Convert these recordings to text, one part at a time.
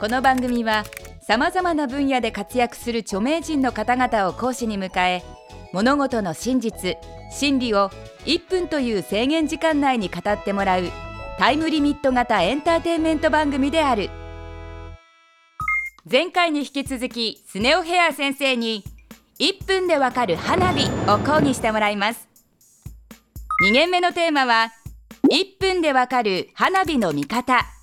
この番組はさまざまな分野で活躍する著名人の方々を講師に迎え物事の真実真理を1分という制限時間内に語ってもらうタイムリミット型エンターテインメント番組である。前回に引き続きスネオヘア先生に1分でわかる花火を講義してもらいます。2限目のテーマは1分でわかる花火の見方。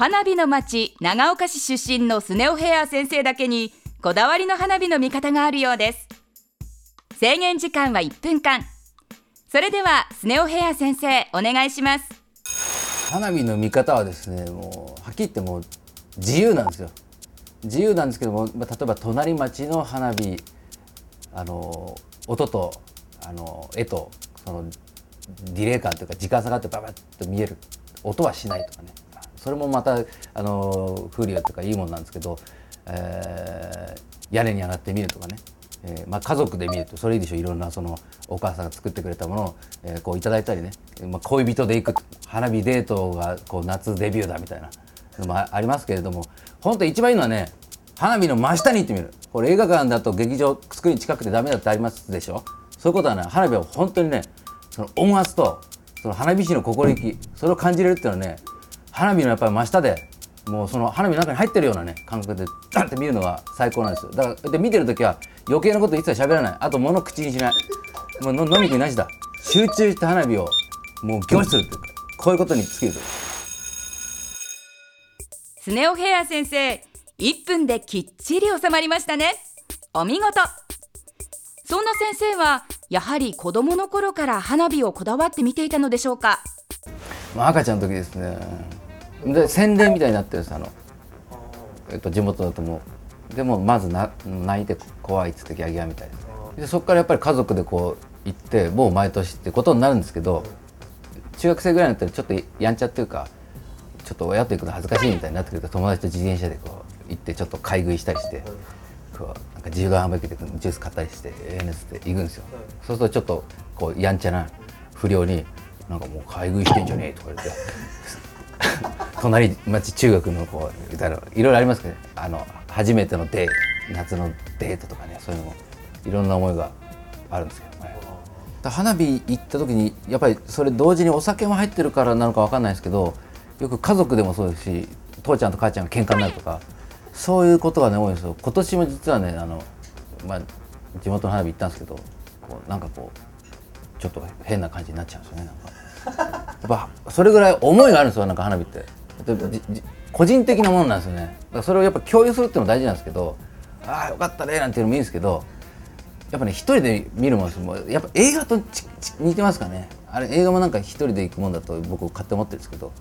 花火の町長岡市出身のスネオヘア先生だけにこだわりの花火の見方があるようです。制限時間は1分間。それではスネオヘア先生お願いします。花火の見方はですねもうはっきり言ってもう自由なんですよ。自由なんですけども、まあ、例えば隣町の花火あの音とあの絵とそのディレイ感というか時間差があってババッと見える音はしないとかね。それもまたあの風流とかいいもんなんですけど、えー、屋根に上がってみるとかね、えーまあ、家族で見るとそれいいでしょ。いろんなそのお母さんが作ってくれたものを、えー、こういただいたりね、まあ、恋人で行く花火デートがこう夏デビューだみたいなのもありますけれども本当一番いいのはね花火の真下に行ってみる。これ映画館だと劇場スクリーン近くてダメだってありますでしょ。そういうことはね花火は本当にねその音圧とその花火師の心意気それを感じれるっていうのはね花火のやっぱり真下でもうその花火の中に入ってるようなね感覚でダンって見るのが最高なんですよ。だからで見てる時は余計なこと一切喋らない。あと物口にしない。もう飲み食いなしだ。集中して花火をもう凝視するっていうかこういうことに尽きると。スネオヘア先生1分できっちり収まりましたね。お見事。そんな先生はやはり子供の頃から花火をこだわって見ていたのでしょうか？まあ赤ちゃんの時ですねで洗礼みたいになってるんですあの、えっと、地元だともう。でもまずな泣いて怖いっつってギャギャみたいでそこからやっぱり家族でこう行ってもう毎年ってことになるんですけど中学生ぐらいになったらちょっとやんちゃっていうかちょっと親と行くの恥ずかしいみたいになってくると友達と自転車でこう行ってちょっと買い食いしたりしてこうなんか自由が浜駅でジュース買ったりしてええねっつって行くんですよ。そうするとちょっとこうやんちゃな不良になんかもう買い食いしてんじゃねえとか言って。隣町中学の子いたらいろいろありますけど、ね、あの初めてのデート夏のデートとかねそういうのもいろんな思いがあるんですけどね。花火行った時にやっぱりそれ同時にお酒も入ってるからなのか分かんないですけどよく家族でもそうですし父ちゃんと母ちゃんが喧嘩になるとかそういうことがね多いんですよ今年も実はねあの、まあ、地元の花火行ったんですけどこうなんかこうちょっと変な感じになっちゃうんですよねなんかやっぱそれぐらい思いがあるんですよなんか花火って個人的なものなんですよね。だからそれをやっぱ共有するっていうのも大事なんですけどああよかったねなんていうのもいいんですけどやっぱね一人で見るものですやっぱ映画と似てますかね。あれ映画もなんか一人で行くもんだと僕勝手に思ってるんですけど。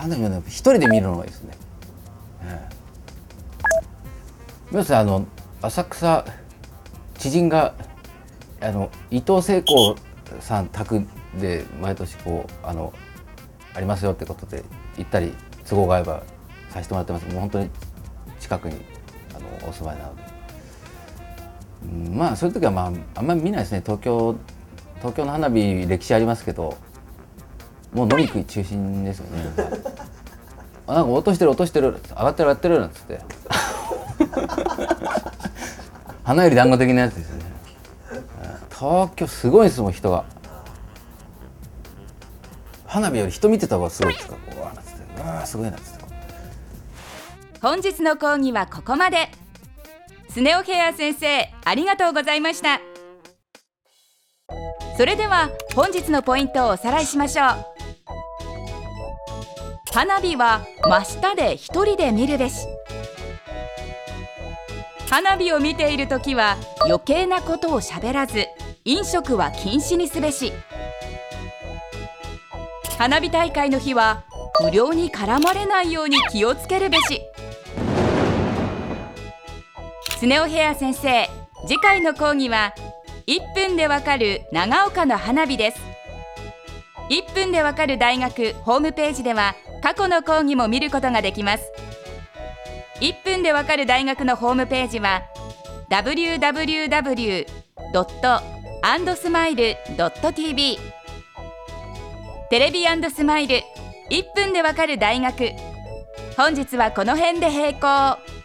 花火は一人で見るのがいいですね。皆さんあの浅草知人があの伊藤聖子さん宅で毎年こうあのありますよってことで行ったり都合が合えばさせてもらってます。もう本当に近くにあのお住まいなので、うん、まあそういう時はまああんまり見ないですね。東京東京の花火歴史ありますけどもう飲み食い中心ですよね。なんか落としてる落としてる上がってる上がってるなんつって。花より団子的なやつですね。東京すごいですもん人が。花火より人見てた方がすごいですか？うわーすごいなっつって本日の講義はここまで。スネオヘア先生ありがとうございました。それでは本日のポイントをおさらいしましょう。花火は真下で一人で見るべし。花火を見ている時は余計なことをしゃべらず飲食は禁止にすべし。花火大会の日は不良に絡まれないように気をつけるべし。スネオヘア先生次回の講義は1分でわかる長岡の花火です。1分でわかる大学ホームページでは過去の講義も見ることができます。1分でわかる大学のホームページは www.andsmile.tv テレビスマイル。1分でわかる大学。本日はこの辺で閉校。